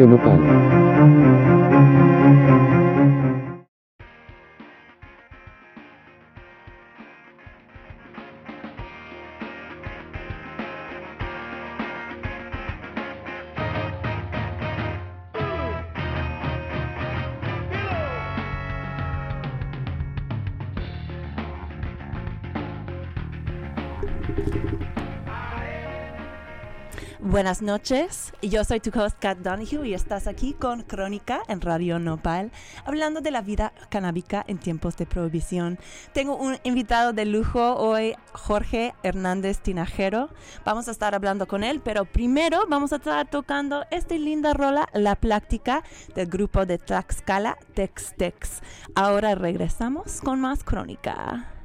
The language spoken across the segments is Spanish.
Radio Nopal. Buenas noches, yo soy tu host Kat Donahue y estás aquí con Crónica en Radio Nopal, hablando de la vida canábica en tiempos de prohibición. Tengo un invitado de lujo hoy, Jorge Hernández Tinajero. Vamos a estar hablando con él, pero primero vamos a estar tocando esta linda rola, La Pláctica, del grupo de Tlaxcala, Tex Tex. Ahora regresamos con más Crónica.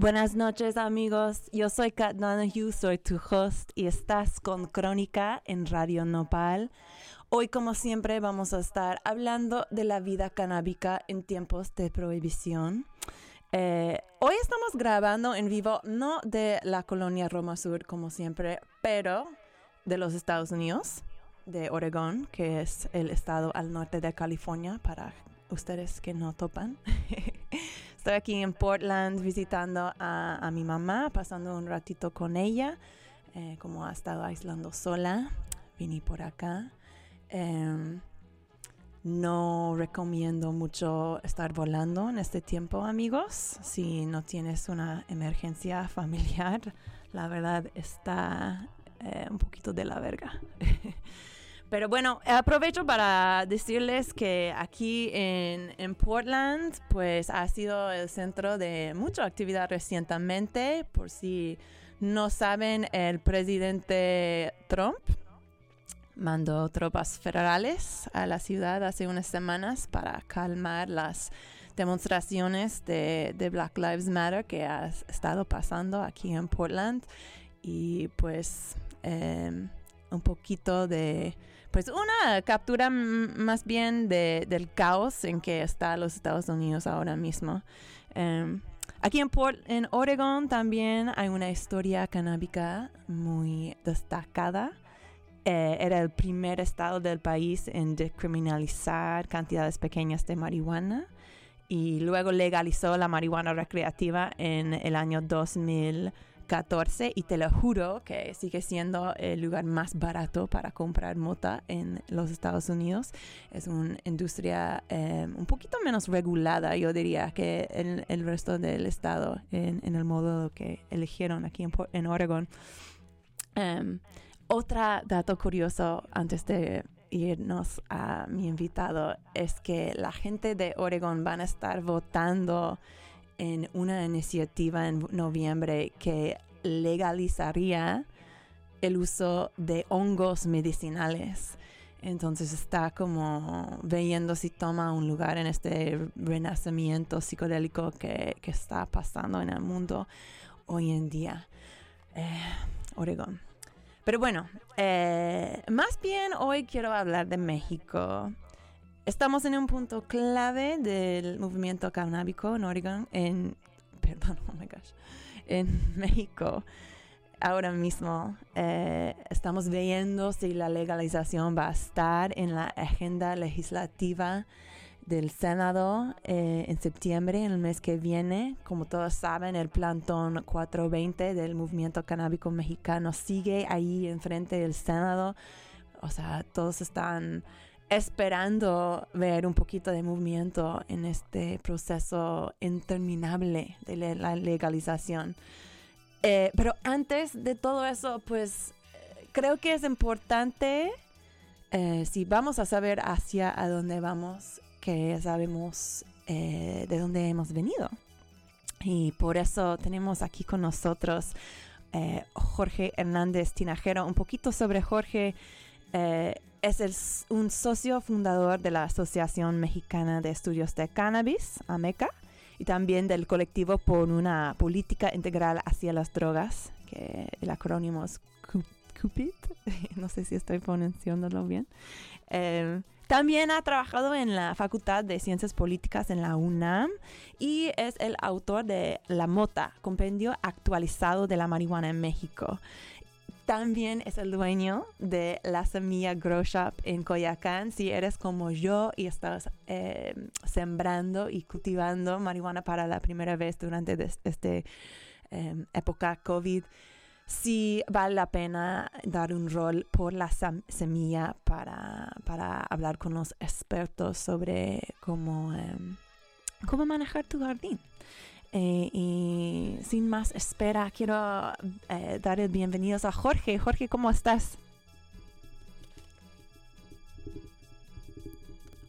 Buenas noches amigos, yo soy Kat Donahue, soy tu host y estás con Crónica en Radio Nopal. Hoy como siempre vamos a estar hablando de la vida canábica en tiempos de prohibición. Eh, hoy estamos grabando en vivo, no de la colonia Roma Sur como siempre, pero de los Estados Unidos, de Oregón, que es el estado al norte de California para ustedes que no topan. Estoy aquí en Portland visitando a, mi mamá, pasando un ratito con ella, eh, como ha estado aislando sola, vine por acá. Em, no recomiendo mucho estar volando en este tiempo, amigos. Si no tienes una emergencia familiar, la verdad está eh, un poquito de la verga. Pero bueno, aprovecho para decirles que aquí en, Portland, pues ha sido el centro de mucha actividad recientemente. Por si no saben, el presidente Trump mandó tropas federales a la ciudad hace unas semanas para calmar las demostraciones de, Black Lives Matter que ha estado pasando aquí en Portland. Y pues eh, un poquito de pues una captura más bien de, del caos en que está los Estados Unidos ahora mismo. Em, aquí en, Port- en también hay una historia canábica muy destacada eh, era el primer estado del país en decriminalizar cantidades pequeñas de marihuana y luego legalizó la marihuana recreativa en el año 2014 y te lo juro que sigue siendo el lugar más barato para comprar mota en los Estados Unidos. Es una industria eh, un poquito menos regulada, yo diría, que en el resto del estado en, en el modo que eligieron aquí en, en Oregon. Em, otro dato curioso antes de irnos a mi invitado es que la gente de Oregon van a estar votando en una iniciativa en noviembre que legalizaría el uso de hongos medicinales. Entonces está como viendo si toma un lugar en este renacimiento psicodélico que, está pasando en el mundo hoy en día. Eh, Oregón. Pero bueno, eh, más bien hoy quiero hablar de México. Estamos en un punto clave del movimiento canábico en Oregon, en, perdón, oh my gosh, en México. Ahora mismo eh, estamos viendo si la legalización va a estar en la agenda legislativa del Senado eh, en septiembre, en el mes que viene. Como todos saben, el plantón 420 del movimiento canábico mexicano sigue ahí enfrente del Senado. O sea, todos están esperando ver un poquito de movimiento en este proceso interminable de la legalización. Eh, pero antes de todo eso, pues creo que es importante, eh, si vamos a saber hacia a dónde vamos, que sabemos eh, de dónde hemos venido. Y por eso tenemos aquí con nosotros Jorge Hernández Tinajero. Un poquito sobre Jorge. Es el un socio fundador de la Asociación Mexicana de Estudios de Cannabis, AMECA, y también del colectivo por una política integral hacia las drogas, que el acrónimo es Cu- CUPID. no sé si estoy pronunciándolo bien. Eh, también ha trabajado en la Facultad de Ciencias Políticas en la UNAM y es el autor de La Mota, compendio actualizado de la marihuana en México. También es el dueño de la Semilla Grow Shop en Coyacán. Si eres como yo y estás eh, sembrando y cultivando marihuana para la primera vez durante este eh, época COVID, sí vale la pena dar un rol por la semilla para, para hablar con los expertos sobre cómo, em, cómo manejar tu jardín. Eh, y sin más espera, quiero eh, dar el bienvenidos a Jorge. Jorge, ¿cómo estás?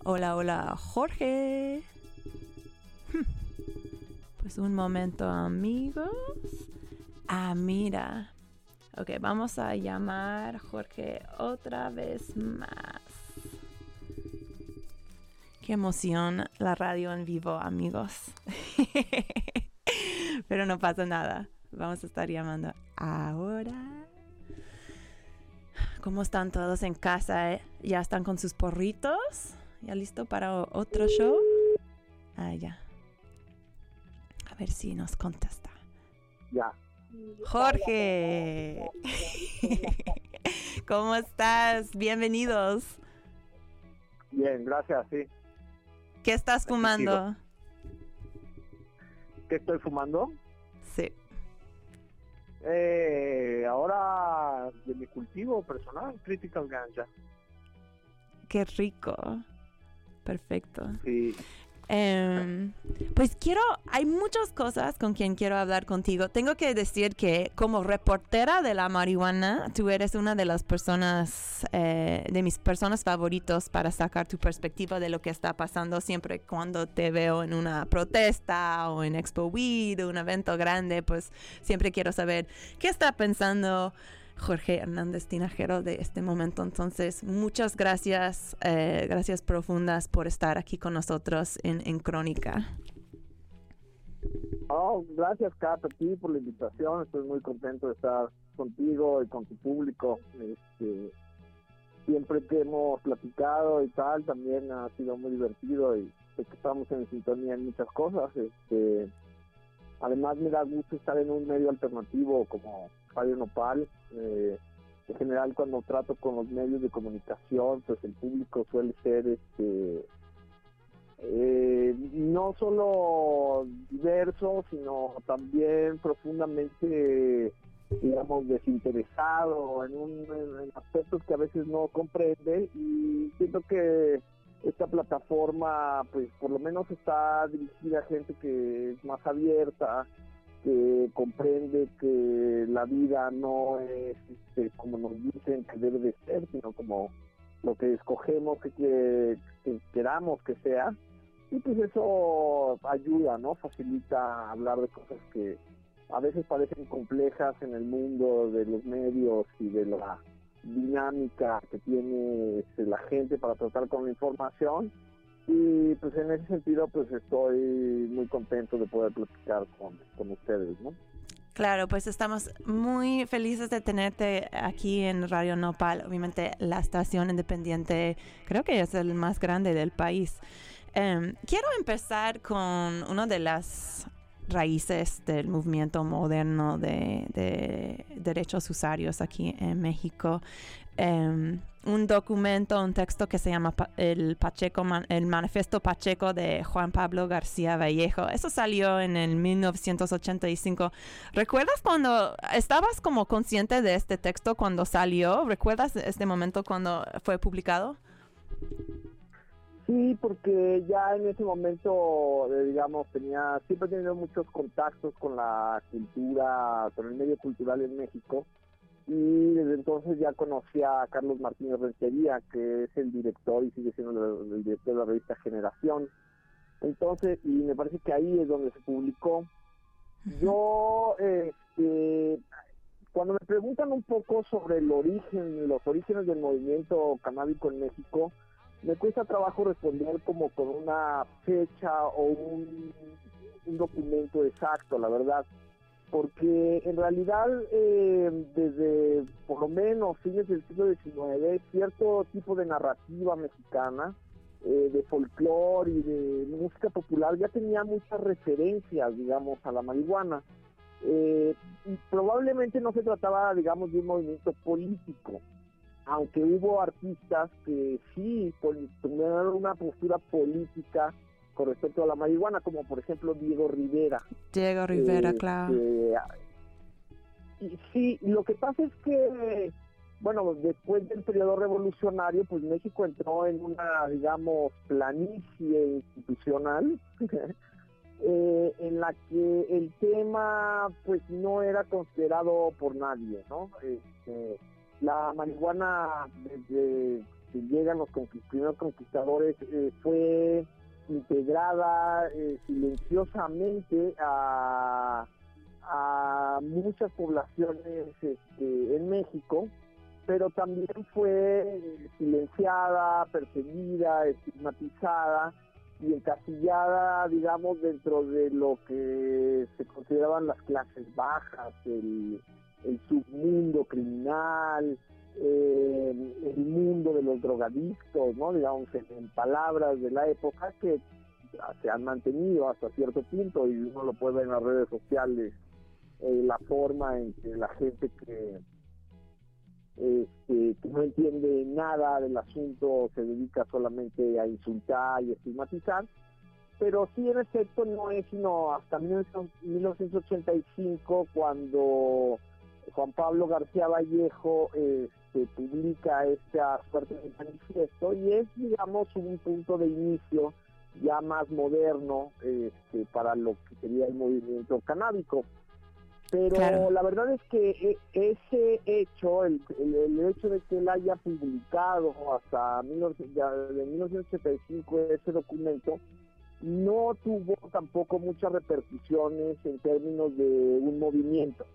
Hola, hola, Jorge. Pues un momento, amigos. Ah, mira. Ok, vamos a llamar Jorge otra vez más. Qué emoción la radio en vivo, amigos. Pero no pasa nada. Vamos a estar llamando ahora. ¿Cómo están todos en casa? eh? ¿Ya están con sus porritos? ¿Ya listo para otro show? Ah, ya. A ver si nos contesta. Ya. Jorge. ¿Cómo estás? Bienvenidos. Bien, gracias, sí. ¿Qué estás fumando? ¿Qué estoy fumando? Sí. Eh, ahora de mi cultivo personal, Critical Ganja. Qué rico. Perfecto. Sí. Em, pues quiero, hay muchas cosas con quien quiero hablar contigo. Tengo que decir que como reportera de la marihuana, tú eres una de las personas, eh, de mis personas favoritos para sacar tu perspectiva de lo que está pasando siempre cuando te veo en una protesta o en Expo Weed o un evento grande, pues siempre quiero saber qué está pensando Jorge Hernández Tinajero de este momento. Entonces, muchas gracias, eh, gracias profundas por estar aquí con nosotros en, en Crónica. Oh, gracias, Kat, a ti por la invitación. Estoy muy contento de estar contigo y con tu público. Este, siempre que hemos platicado y tal, también ha sido muy divertido y estamos en sintonía en muchas cosas. Este, además, me da gusto estar en un medio alternativo como Radio Nopal, eh, en general cuando trato con los medios de comunicación, pues el público suele ser este eh, no solo diverso, sino también profundamente, digamos, desinteresado en, un, en aspectos que a veces no comprende y siento que esta plataforma, pues por lo menos está dirigida a gente que es más abierta, que comprende que la vida no es este, como nos dicen que debe de ser, sino como lo que escogemos que, que, que queramos que sea y pues eso ayuda, ¿no? Facilita hablar de cosas que a veces parecen complejas en el mundo de los medios y de la dinámica que tiene este, la gente para tratar con la información y pues en ese sentido pues estoy muy contento de poder platicar con, con ustedes, ¿no? Claro, pues estamos muy felices de tenerte aquí en Radio Nopal, obviamente la estación independiente creo que es el más grande del país. Em, quiero empezar con una de las raíces del movimiento moderno de, derechos usuarios aquí en México. Em, un documento, un texto que se llama el Pacheco, el Manifiesto Pacheco de Juan Pablo García Vallejo. Eso salió en el 1985. ¿Recuerdas cuando estabas como consciente de este texto cuando salió? ¿Recuerdas este momento cuando fue publicado? Sí, porque ya en ese momento, eh, digamos, tenía, siempre he tenido muchos contactos con la cultura, con el medio cultural en México, y desde entonces ya conocí a Carlos Martínez Rentería, que es el director y sigue siendo el, director de la revista Generación. Entonces, y me parece que ahí es donde se publicó. Yo, este, cuando me preguntan un poco sobre el origen, los orígenes del movimiento canábico en México, me cuesta trabajo responder como con una fecha o un, documento exacto, la verdad, porque en realidad eh, desde por lo menos fines del siglo XIX cierto tipo de narrativa mexicana, eh, de folclore y de música popular ya tenía muchas referencias, digamos, a la marihuana. Eh, y probablemente no se trataba, digamos, de un movimiento político, aunque hubo artistas que sí tuvieron una postura política con respecto a la marihuana, como por ejemplo Diego Rivera. Diego Rivera, este, claro. y sí, lo que pasa es que, bueno, después del periodo revolucionario, pues México entró en una, digamos, planicie institucional. Eh, en la que el tema pues no era considerado por nadie, ¿no? Este, la marihuana, desde que llegan los primeros conquistadores, eh, fue integrada eh, silenciosamente a, muchas poblaciones este, en México, pero también fue silenciada, perseguida, estigmatizada y encasillada, digamos, dentro de lo que se consideraban las clases bajas, el submundo criminal, eh, el mundo de los drogadictos, ¿no? digamos, en, palabras de la época que se han mantenido hasta cierto punto y uno lo puede ver en las redes sociales, eh, la forma en que la gente que, este, que no entiende nada del asunto se dedica solamente a insultar y estigmatizar, pero sí en efecto no es sino hasta 1985 cuando Juan Pablo García Vallejo este, publica esta suerte de manifiesto y es, digamos, un punto de inicio ya más moderno este, para lo que sería el movimiento canábico. Pero la verdad es que e, ese hecho, el, hecho de que él haya publicado hasta 1985 ese documento, no tuvo tampoco muchas repercusiones en términos de un movimiento.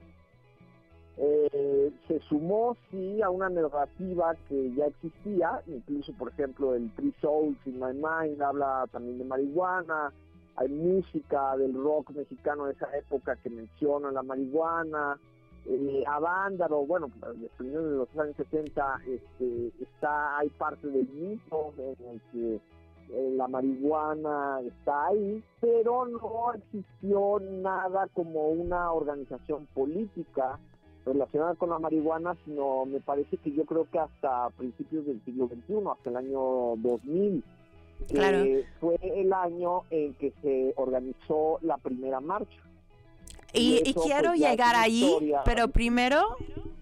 Eh, se sumó sí a una narrativa que ya existía, incluso por ejemplo el Three Souls in My Mind habla también de marihuana, hay música del rock mexicano de esa época que menciona la marihuana, eh, Avándaro, bueno, desde de los años 70 este, está, hay parte del mito en el que eh, la marihuana está ahí, pero no existió nada como una organización política relacionada con la marihuana, sino me parece que yo creo que hasta principios del siglo XXI, hasta el año 2000, que fue el año en que se organizó la primera marcha. Y, quiero pues, llegar ahí, pero primero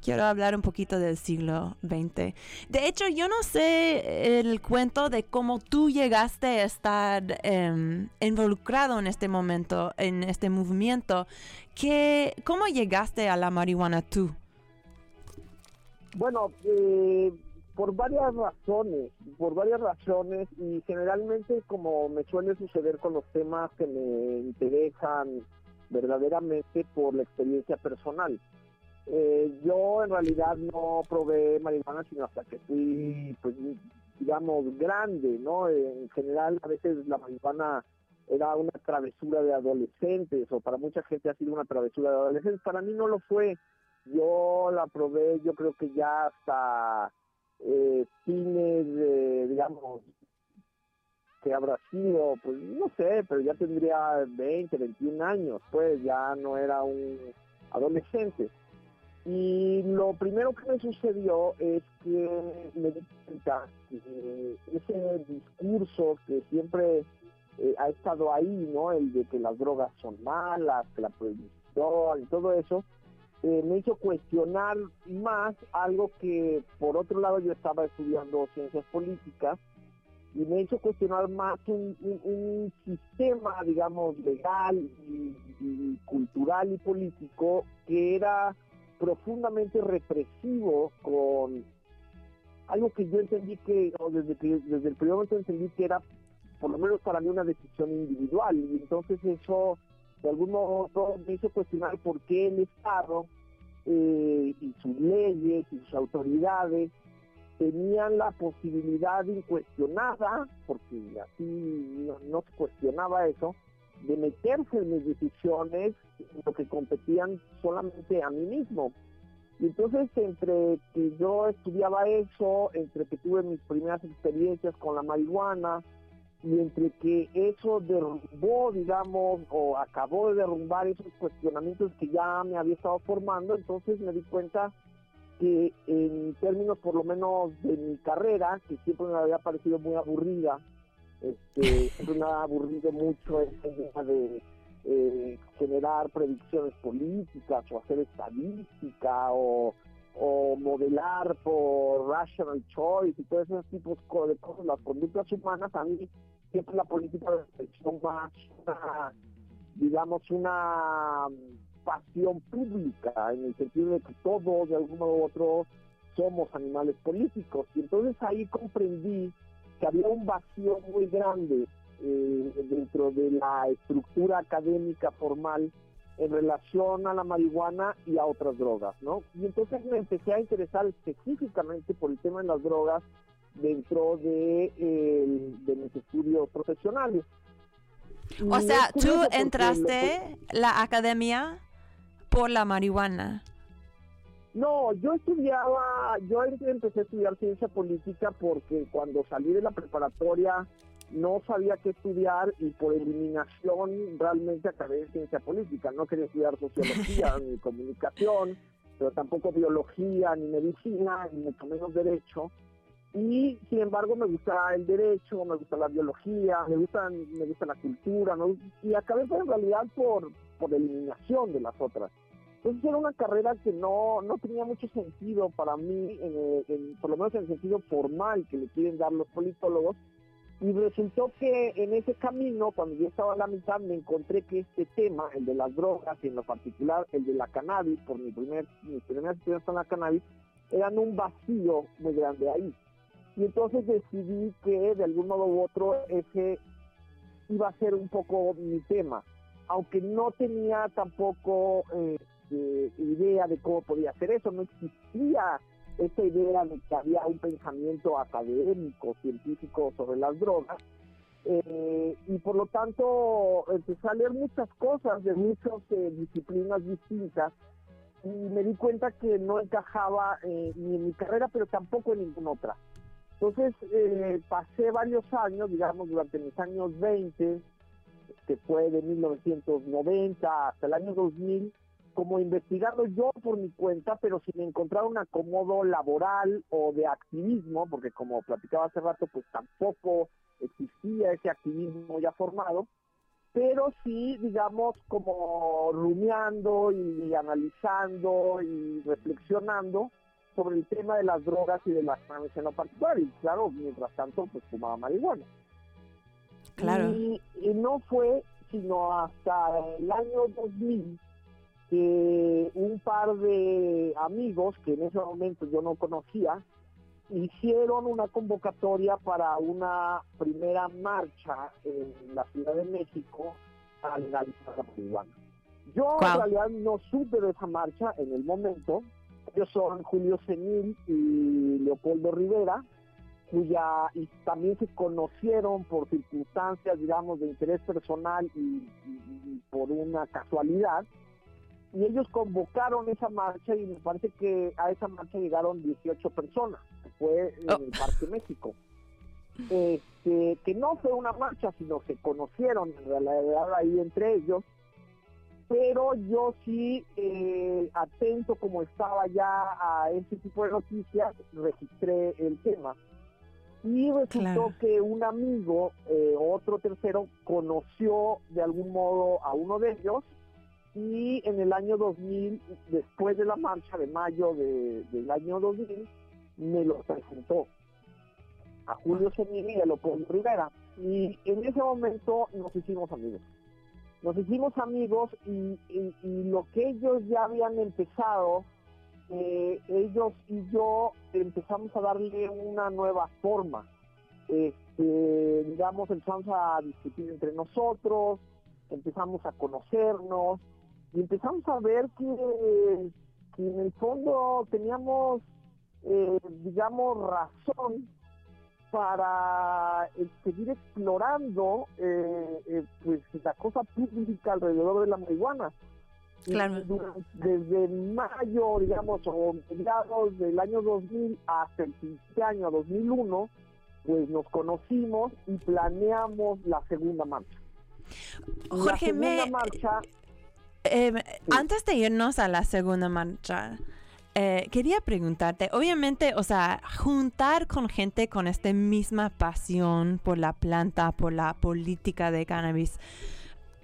quiero hablar un poquito del siglo XX. De hecho, yo no sé el cuento de cómo tú llegaste a estar em, involucrado en este momento, en este movimiento. Que, ¿Cómo llegaste a la marihuana tú? Bueno, eh, por varias razones, por varias razones y generalmente como me suele suceder con los temas que me interesan verdaderamente por la experiencia personal. Eh, yo en realidad no probé marihuana sino hasta que fui, pues, digamos, grande, ¿no? En general, a veces la marihuana era una travesura de adolescentes, o para mucha gente ha sido una travesura de adolescentes. Para mí no lo fue. Yo la probé, yo creo que ya hasta eh, fines, digamos, que habrá sido, pues no sé, pero ya tendría 20, 21 años, pues ya no era un adolescente. Y lo primero que me sucedió es que me di cuenta que ese discurso que siempre eh, ha estado ahí, ¿no? El de que las drogas son malas, que la prohibición y todo eso, eh, me hizo cuestionar más algo que por otro lado yo estaba estudiando ciencias políticas y me hizo cuestionar más un, sistema, digamos, legal y, cultural y político que era profundamente represivo con algo que yo entendí que, o desde, el primer momento entendí que era, por lo menos para mí, una decisión individual. Y entonces eso, de algún modo, me hizo cuestionar por qué el Estado eh, y sus leyes y sus autoridades tenían la posibilidad incuestionada, porque así no, se cuestionaba eso, de meterse en mis decisiones, en lo que competían solamente a mí mismo. Y entonces entre que yo estudiaba eso, entre que tuve mis primeras experiencias con la marihuana, y entre que eso derrumbó, digamos, o acabó de derrumbar esos cuestionamientos que ya me había estado formando, entonces me di cuenta que en términos por lo menos de mi carrera, que siempre me había parecido muy aburrida, este, me ha aburrido mucho esta idea de eh, generar predicciones políticas o hacer estadística o, modelar por rational choice y todos esos tipos de cosas, las conductas humanas, a mí siempre la política de más digamos, una pasión pública, en el sentido de que todos, de algún modo u otro, somos animales políticos. Y entonces ahí comprendí que había un vacío muy grande eh, dentro de la estructura académica formal en relación a la marihuana y a otras drogas, ¿no? Y entonces me empecé a interesar específicamente por el tema de las drogas dentro de, de mis estudios profesionales. O sea, tú entraste la academia por la marihuana? No, yo estudiaba, yo empecé a estudiar ciencia política porque cuando salí de la preparatoria no sabía qué estudiar y por eliminación realmente acabé ciencia política. No quería estudiar sociología ni comunicación, pero tampoco biología ni medicina, ni mucho menos derecho. Y sin embargo me gusta el derecho, me gusta la biología, me gusta, me gusta la cultura, y acabé en realidad por, por eliminación de las otras. Entonces era una carrera que no, no tenía mucho sentido para mí, por lo menos en el sentido formal que le quieren dar los politólogos. Y resultó que en ese camino, cuando yo estaba a la mitad, me encontré que este tema, el de las drogas y en lo particular el de la cannabis, por mi primer, mi primera experiencia con la cannabis, eran un vacío muy grande ahí. Y entonces decidí que de algún modo u otro ese iba a ser un poco mi tema, aunque no tenía tampoco eh, idea de cómo podía hacer eso, no existía esa idea de que había un pensamiento académico, científico sobre las drogas, eh, y por lo tanto empecé a leer muchas cosas de muchas eh, disciplinas distintas y me di cuenta que no encajaba eh, ni en mi carrera, pero tampoco en ninguna otra. Entonces pasé varios años, digamos, durante mis años 20, que fue de 1990 hasta el año 2000, como investigando yo por mi cuenta, pero sin encontrar un acomodo laboral o de activismo, porque como platicaba hace rato, pues tampoco existía ese activismo ya formado, pero sí, digamos, como rumiando y, analizando y reflexionando sobre el tema de las drogas y de la cannabis en lo particular. Y claro, mientras tanto, pues fumaba marihuana. Claro. Y, y no fue sino hasta el año 2000 que un par de amigos que en ese momento yo no conocía hicieron una convocatoria para una primera marcha en la Ciudad de México a legalizar la marihuana. Yo en realidad no supe de esa marcha en el momento. Ellos son Julio Senil y Leopoldo Rivera, cuya y también se conocieron por circunstancias, digamos, de interés personal y, y- y por una casualidad. Y ellos convocaron esa marcha y me parece que a esa marcha llegaron 18 personas, que fue en Oh. el Parque México. Este, que no fue una marcha, sino se conocieron en realidad ahí entre ellos. Pero yo sí, eh, atento como estaba ya a ese tipo de noticias, registré el tema. Y resultó Claro. que un amigo, eh, otro tercero, conoció de algún modo a uno de ellos y en el año 2000, después de la marcha de mayo de- del año 2000, me lo presentó a Julio Semini y a Leopoldo Rivera. Y en ese momento nos hicimos amigos. Nos hicimos amigos y lo que ellos ya habían empezado, eh, ellos y yo empezamos a darle una nueva forma. Este, digamos, empezamos a discutir entre nosotros, empezamos a conocernos y empezamos a ver que, que en el fondo teníamos, eh, digamos, razón para eh, seguir explorando eh, eh, pues la cosa pública alrededor de la marihuana. Claro. durante- desde mayo, digamos, o mediados del año 2000 hasta el siguiente año, 2001, pues nos conocimos y planeamos la segunda marcha. la Jorge, segunda me, marcha, eh, antes de irnos a la segunda marcha, eh, quería preguntarte, obviamente, o sea, juntar con gente con esta misma pasión por la planta, por la política de cannabis,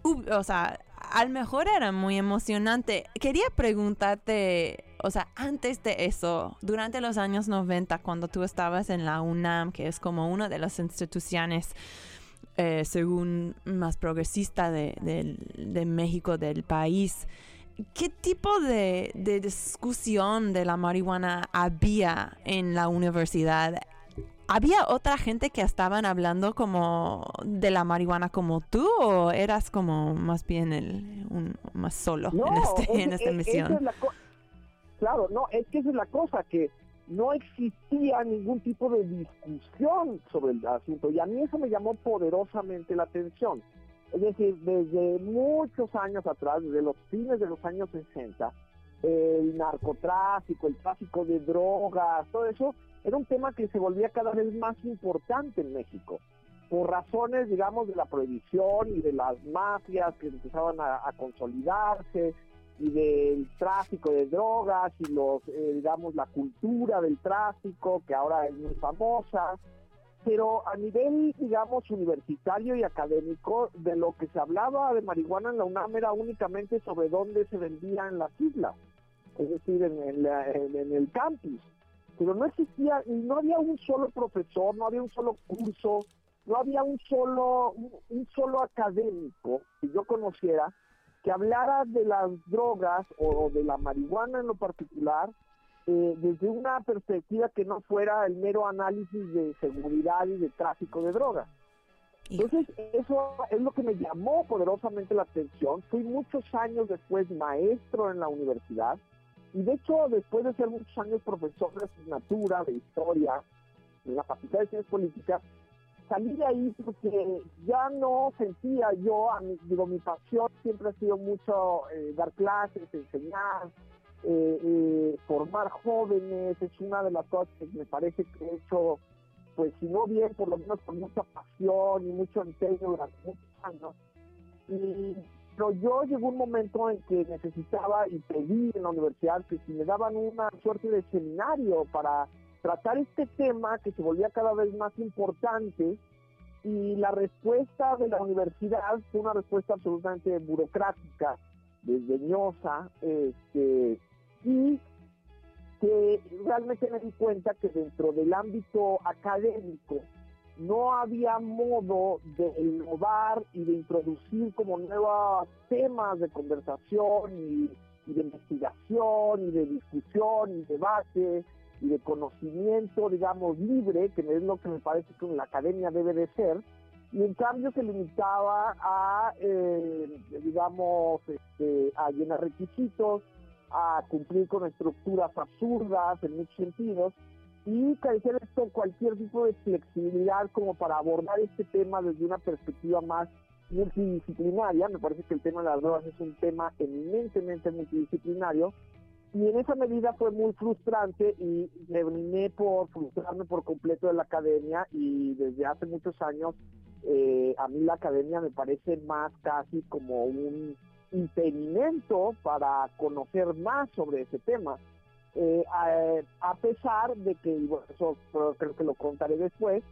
o sea, a lo mejor era muy emocionante. Quería preguntarte, o sea, antes de eso, durante los años 90, cuando tú estabas en la UNAM, que es como una de las instituciones eh, según más progresista de, México, del país. ¿Qué tipo de, de discusión de la marihuana había en la universidad? ¿Había otra gente que estaban hablando como de la marihuana como tú o eras como más bien el, un, más solo No, en, este, es- en esta es- misión? es la claro, no, es que esa es la cosa, que no existía ningún tipo de discusión sobre el asunto y a mí eso me llamó poderosamente la atención. Es decir, desde muchos años atrás, desde los fines de los años 60, el narcotráfico, el tráfico de drogas, todo eso era un tema que se volvía cada vez más importante en México por razones, digamos, de la prohibición y de las mafias que empezaban a, a consolidarse y del tráfico de drogas y los, eh, digamos, la cultura del tráfico que ahora es muy famosa. Pero a nivel, digamos, universitario y académico, de lo que se hablaba de marihuana en la UNAM era únicamente sobre dónde se vendía en las islas, es decir, en el, en- en el campus. Pero no existía, y no había un solo profesor, no había un solo curso, no había un solo, un solo académico que yo conociera que hablara de las drogas o de la marihuana en lo particular eh, desde una perspectiva que no fuera el mero análisis de seguridad y de tráfico de drogas. Entonces, eso es lo que me llamó poderosamente la atención. Fui muchos años después maestro en la universidad y de hecho, después de ser muchos años profesor de asignatura, de historia, en la Facultad de Ciencias Políticas, salí de ahí porque ya no sentía yo, a mi- digo, mi pasión siempre ha sido mucho eh, dar clases, enseñar, eh, eh, formar jóvenes, es una de las cosas que me parece que he hecho, pues si no bien, por lo menos con mucha pasión y mucho empeño durante muchos años. Y pero yo llegó un momento en que necesitaba y pedí en la universidad que si me daban una suerte de seminario para tratar este tema que se volvía cada vez más importante y la respuesta de la universidad fue una respuesta absolutamente burocrática, desdeñosa, este, y que realmente me di cuenta que dentro del ámbito académico no había modo de innovar y de introducir como nuevos temas de conversación y, de investigación y de discusión y debate y de conocimiento, digamos, libre, que es lo que me parece que la academia debe de ser, y en cambio se limitaba a, eh, digamos, este, a llenar requisitos, a cumplir con estructuras absurdas en muchos sentidos, y carecer esto cualquier tipo de flexibilidad como para abordar este tema desde una perspectiva más multidisciplinaria. Me parece que el tema de las drogas es un tema eminentemente multidisciplinario y en esa medida fue muy frustrante y terminé por frustrarme por completo de la academia y desde hace muchos años eh, a mí la academia me parece más casi como un impedimento para conocer más sobre ese tema. Eh, a, pesar de que, y bueno, eso creo que lo contaré después,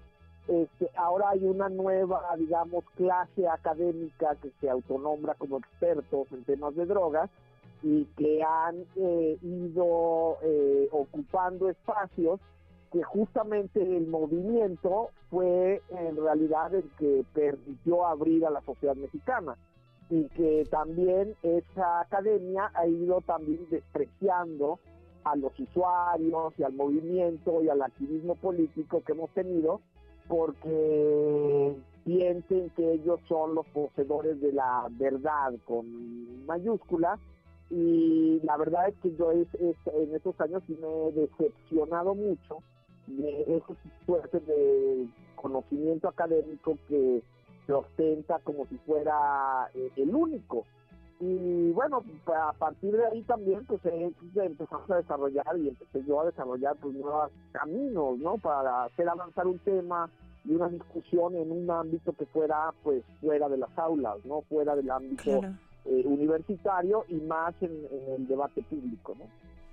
este, ahora hay una nueva, digamos, clase académica que se autonombra como expertos en temas de drogas y que han eh, ido eh, ocupando espacios que justamente el movimiento fue en realidad el que permitió abrir a la sociedad mexicana y que también esa academia ha ido también despreciando a los usuarios y al movimiento y al activismo político que hemos tenido porque sienten que ellos son los poseedores de la verdad con mayúscula y la verdad es que yo en estos años me he decepcionado mucho de esa suerte de conocimiento académico que se ostenta como si fuera eh, el único y bueno, a partir de ahí también pues empezamos a desarrollar y empecé yo a desarrollar pues nuevos caminos, ¿no? Para hacer avanzar un tema y una discusión en un ámbito que fuera pues fuera de las aulas, ¿no? Fuera del ámbito eh, universitario y más en, el debate público, ¿no?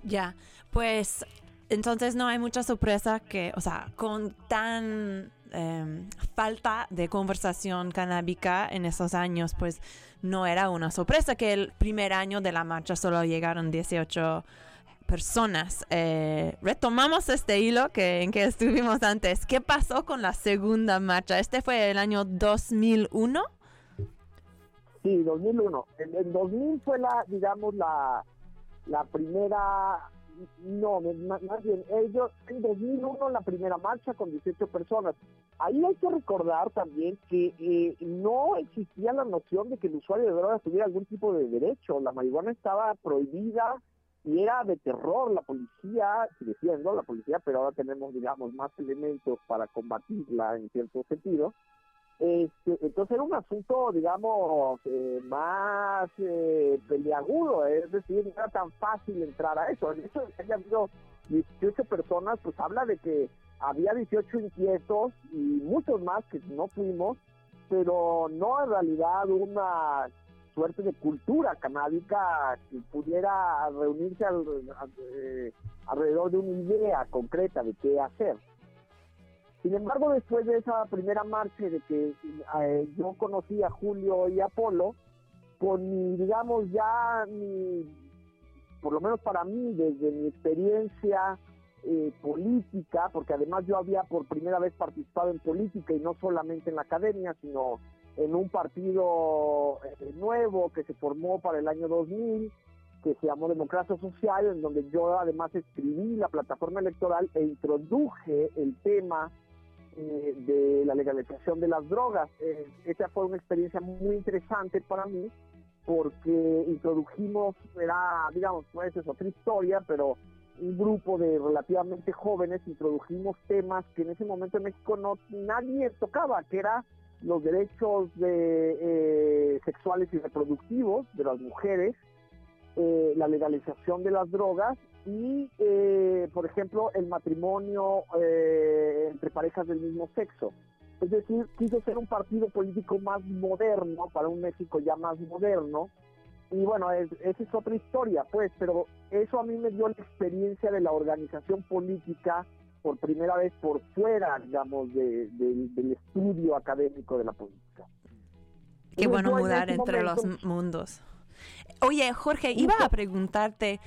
Ya, pues entonces no hay mucha sorpresa que, o sea, con tan Em, falta de conversación canábica en esos años, pues no era una sorpresa que el primer año de la marcha solo llegaron 18 personas. Eh, retomamos este hilo que, en que estuvimos antes. ¿Qué pasó con la segunda marcha? ¿Este fue el año 2001? Sí, 2001. En, en 2000 fue la, digamos, la, la primera no, más bien, ellos en 2001 la primera marcha con 18 personas. Ahí hay que recordar también que eh, no existía la noción de que el usuario de drogas tuviera algún tipo de derecho. La marihuana estaba prohibida y era de terror. La policía, diciendo la policía, pero ahora tenemos, digamos, más elementos para combatirla en cierto sentido. Este, entonces era un asunto, digamos, eh, más eh, peliagudo, es decir, no era tan fácil entrar a eso. En eso que haya habido 18 personas, pues habla de que había 18 inquietos y muchos más que no fuimos, pero no en realidad una suerte de cultura canábica que pudiera reunirse eh, alrededor de una idea concreta de qué hacer. Sin embargo, después de esa primera marcha de que eh, yo conocí a Julio y a Polo, con mi, digamos, ya mi, por lo menos para mí, desde mi experiencia eh, política, porque además yo había por primera vez participado en política y no solamente en la academia, sino en un partido eh, nuevo que se formó para el año 2000, que se llamó Democracia Social, en donde yo además escribí la plataforma electoral e introduje el tema eh, de la legalización de las drogas. Eh, esa fue una experiencia muy interesante para mí porque introdujimos, era, digamos, pues es otra historia, pero un grupo de relativamente jóvenes introdujimos temas que en ese momento en México no nadie tocaba, que era los derechos de, eh, sexuales y reproductivos de las mujeres, la legalización de las drogas y, eh, por ejemplo, el matrimonio eh, entre parejas del mismo sexo. Es decir, quiso ser un partido político más moderno, para un México ya más moderno. Y bueno, es, esa es otra historia, pues, pero eso a mí me dio la experiencia de la organización política por primera vez por fuera, digamos, de, de, del estudio académico de la política. Qué bueno mudar entre momento, los mundos. Oye, Jorge, iba a preguntarte,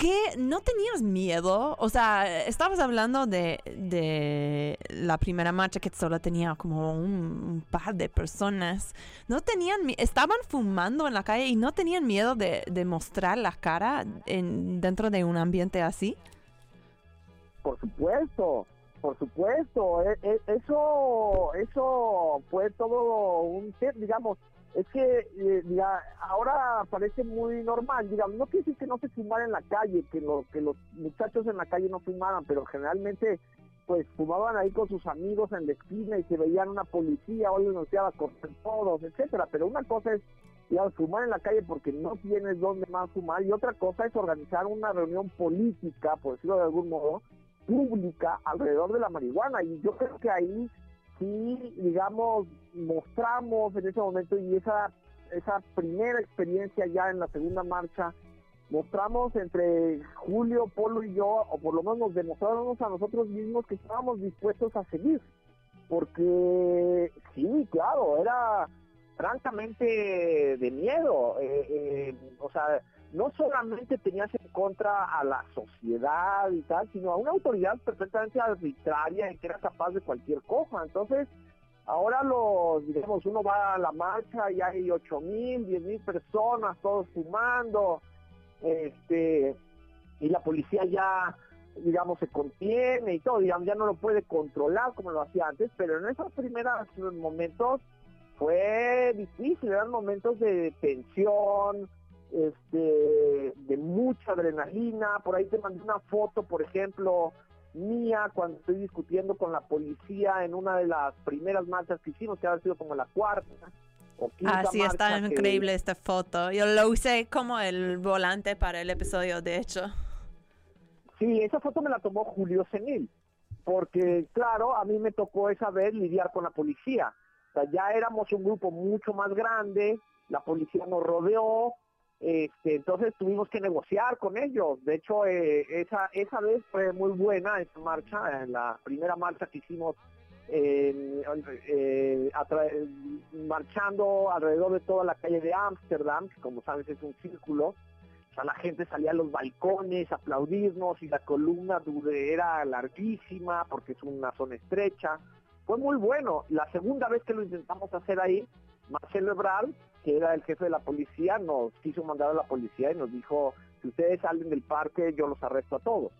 ¿qué no tenías miedo? O sea, estabas hablando de, de la primera marcha que solo tenía como un, par de personas. ¿No tenían, estaban fumando en la calle y no tenían miedo de, de mostrar la cara en, dentro de un ambiente así? Por supuesto, por supuesto, e, e, eso, eso fue todo un, digamos, es que eh, diga, ahora parece muy normal, digamos, no quiere decir que no se fumara en la calle, que, lo, que los muchachos en la calle no fumaran, pero generalmente pues fumaban ahí con sus amigos en la esquina y se veían una policía o les anunciaba cortar todos, etcétera, pero una cosa es digamos, fumar en la calle porque no tienes dónde más fumar y otra cosa es organizar una reunión política, por decirlo de algún modo, pública alrededor de la marihuana y yo creo que ahí sí, digamos, mostramos en ese momento y esa, esa primera experiencia ya en la segunda marcha, mostramos entre Julio, Polo y yo, o por lo menos nos demostramos a nosotros mismos que estábamos dispuestos a seguir. Porque sí, claro, era francamente de miedo. Eh, eh, o sea, no solamente tenías en contra a la sociedad y tal, sino a una autoridad perfectamente arbitraria y que era capaz de cualquier cosa. Entonces, ahora los, digamos, uno va a la marcha y hay ocho mil, diez mil personas, todos fumando, este, y la policía ya, digamos, se contiene y todo, digamos, ya no lo puede controlar como lo hacía antes, pero en esos primeros momentos fue difícil, eran momentos de tensión, este, de mucha adrenalina. Por ahí te mandé una foto, por ejemplo, mía cuando estoy discutiendo con la policía en una de las primeras marchas que hicimos, que ha sido como la cuarta. ah, sí, está increíble esta foto. Yo lo usé como el volante para el episodio, de hecho. Sí, esa foto me la tomó Julio Senil, porque claro, a mí me tocó esa vez lidiar con la policía. O sea, ya éramos un grupo mucho más grande, la policía nos rodeó, este, entonces tuvimos que negociar con ellos. De hecho, eh, esa, esa vez fue muy buena esa marcha, la primera marcha que hicimos eh, marchando alrededor de toda la calle de Ámsterdam, que como sabes es un círculo. O sea, la gente salía a los balcones a aplaudirnos y la columna era larguísima porque es una zona estrecha. Fue muy bueno. La segunda vez que lo intentamos hacer ahí, Marcelo Ebrard que era el jefe de la policía, nos quiso mandar a la policía y nos dijo, si ustedes salen del parque, yo los arresto a todos.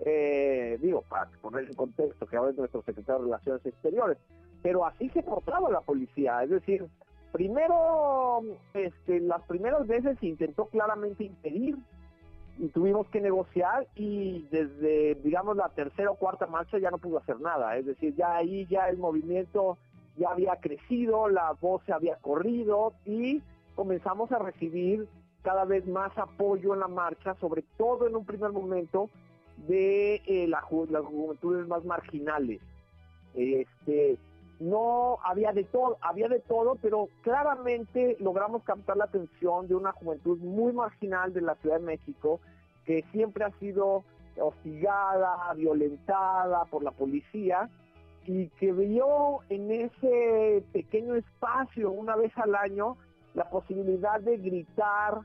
Eh, digo, para poner en contexto, que ahora es nuestro secretario de Relaciones Exteriores, pero así se portaba la policía, es decir, primero, este, las primeras veces intentó claramente impedir y tuvimos que negociar y desde, digamos, la tercera o cuarta marcha ya no pudo hacer nada, es decir, ya ahí ya el movimiento ya había crecido, la voz se había corrido y comenzamos a recibir cada vez más apoyo en la marcha, sobre todo en un primer momento de eh, las juventudes más marginales. Este, no había de todo, había de todo, pero claramente logramos captar la atención de una juventud muy marginal de la Ciudad de México que siempre ha sido hostigada, violentada por la policía y que vio en ese pequeño espacio una vez al año la posibilidad de gritar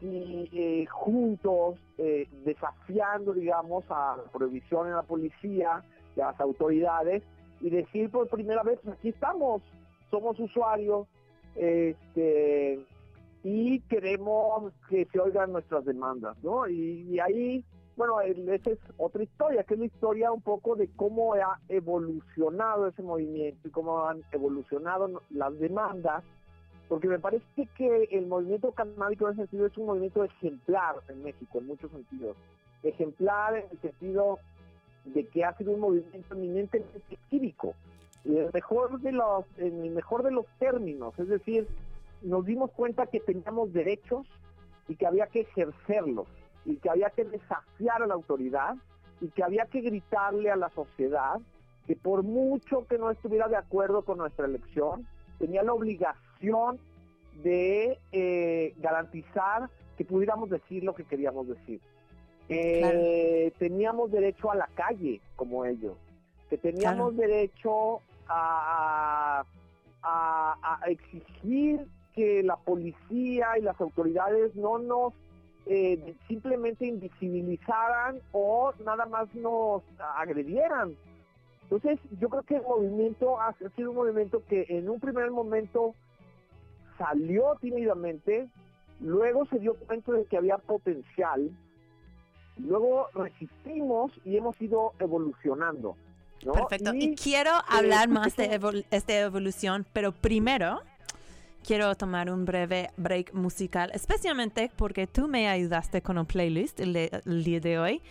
y, eh, juntos, eh, desafiando, digamos, a la prohibición en la policía y a las autoridades y decir por primera vez, aquí estamos, somos usuarios este, y queremos que se oigan nuestras demandas, ¿no? y ahí bueno, esa es otra historia, que es la historia un poco de cómo ha evolucionado ese movimiento y cómo han evolucionado las demandas, porque me parece que el movimiento canábico en ese sentido es un movimiento ejemplar en México, en muchos sentidos. Ejemplar en el sentido de que ha sido un movimiento eminentemente cívico, y el mejor de los, en el mejor de los términos, es decir, nos dimos cuenta que teníamos derechos y que había que ejercerlos y que había que desafiar a la autoridad y que había que gritarle a la sociedad que por mucho que no estuviera de acuerdo con nuestra elección, tenía la obligación de eh, garantizar que pudiéramos decir lo que queríamos decir. Eh, Teníamos derecho a la calle, como ellos, que teníamos derecho a, a, a exigir que la policía y las autoridades no nos eh, simplemente invisibilizaran o nada más nos agredieran. Entonces, yo creo que el movimiento ha sido un movimiento que en un primer momento salió tímidamente, luego se dio cuenta de que había potencial, luego resistimos y hemos ido evolucionando. Perfecto. Y, quiero eh, hablar más de esta evolución, pero primero quiero tomar un breve break musical, especialmente porque tú me ayudaste con un playlist el, día de hoy.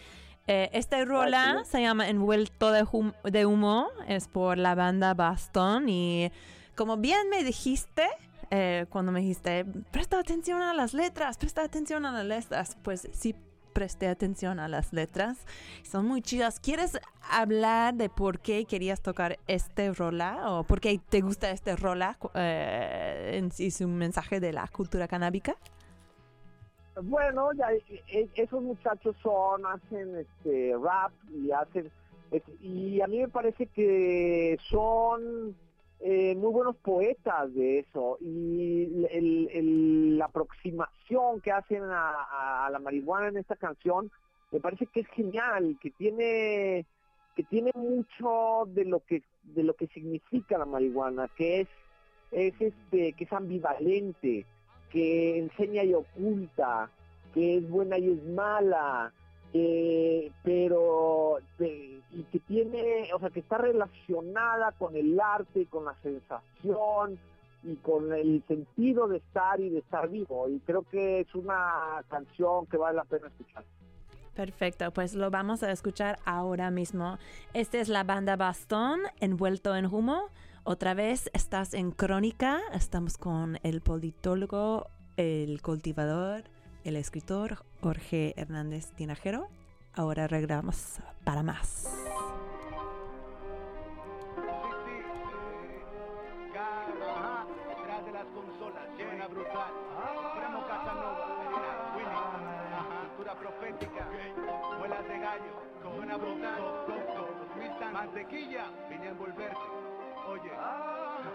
Eh, esta rola se llama Envuelto de, de, Humo, es por la banda Bastón y como bien me dijiste, eh, cuando me dijiste, presta atención a las letras, presta atención a las letras, pues sí presté atención a las letras. Son muy chidas. ¿Quieres hablar de por qué querías tocar este rola o por qué te gusta este rola eh, sí su mensaje de la cultura canábica? Bueno, ya e, e, esos muchachos son hacen este rap y hacen y a mí me parece que son eh, muy buenos poetas de eso y la aproximación que hacen a, la marihuana en esta canción me parece que es genial, que tiene que tiene mucho de lo que de lo que significa la marihuana, que es es este que es ambivalente, que enseña y oculta, que es buena y es mala, eh, pero y que tiene, o sea, que está relacionada con el arte, con la sensación y con el sentido de estar y de estar vivo. Y creo que es una canción que vale la pena escuchar. Perfecto, pues lo vamos a escuchar ahora mismo. Esta es la banda Bastón, envuelto en humo. Otra vez estás en Crónica, estamos con el politólogo, el cultivador, el escritor Jorge Hernández Tinajero. Ahora regresamos para más. Mantequilla, vine a. Oye.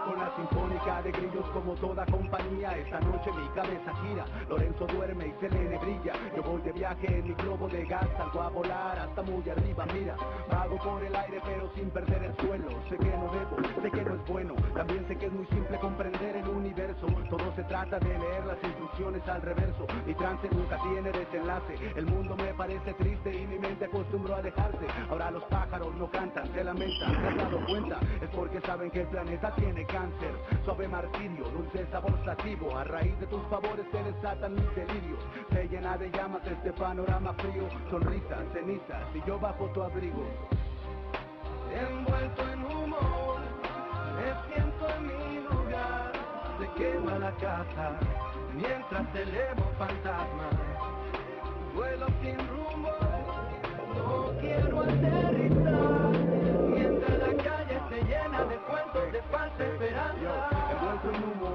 Con la sinfónica de grillos como toda compañía Esta noche mi cabeza gira Lorenzo duerme y se le brilla Yo voy de viaje en mi globo de gas Salgo a volar hasta muy arriba, mira Vago por el aire pero sin perder el suelo Sé que no debo, sé que no es bueno También sé que es muy simple comprender el universo Todo se trata de leer las instrucciones al reverso Mi trance nunca tiene desenlace El mundo me parece triste y mi mente acostumbró a dejarse Ahora los pájaros no cantan, se lamentan ¿Se has dado cuenta? Es porque saben que el planeta tiene cáncer. Suave martirio, dulce sabor sativo A raíz de tus favores se desatan mis delirios. Se llena de llamas este panorama frío. Sonrisas, cenizas y yo bajo tu abrigo. Envuelto en humo Me siento en mi lugar. Se quema la casa Mientras elevo fantasmas. Vuelo sin rumbo No quiero aterrizar de falsa esperanza.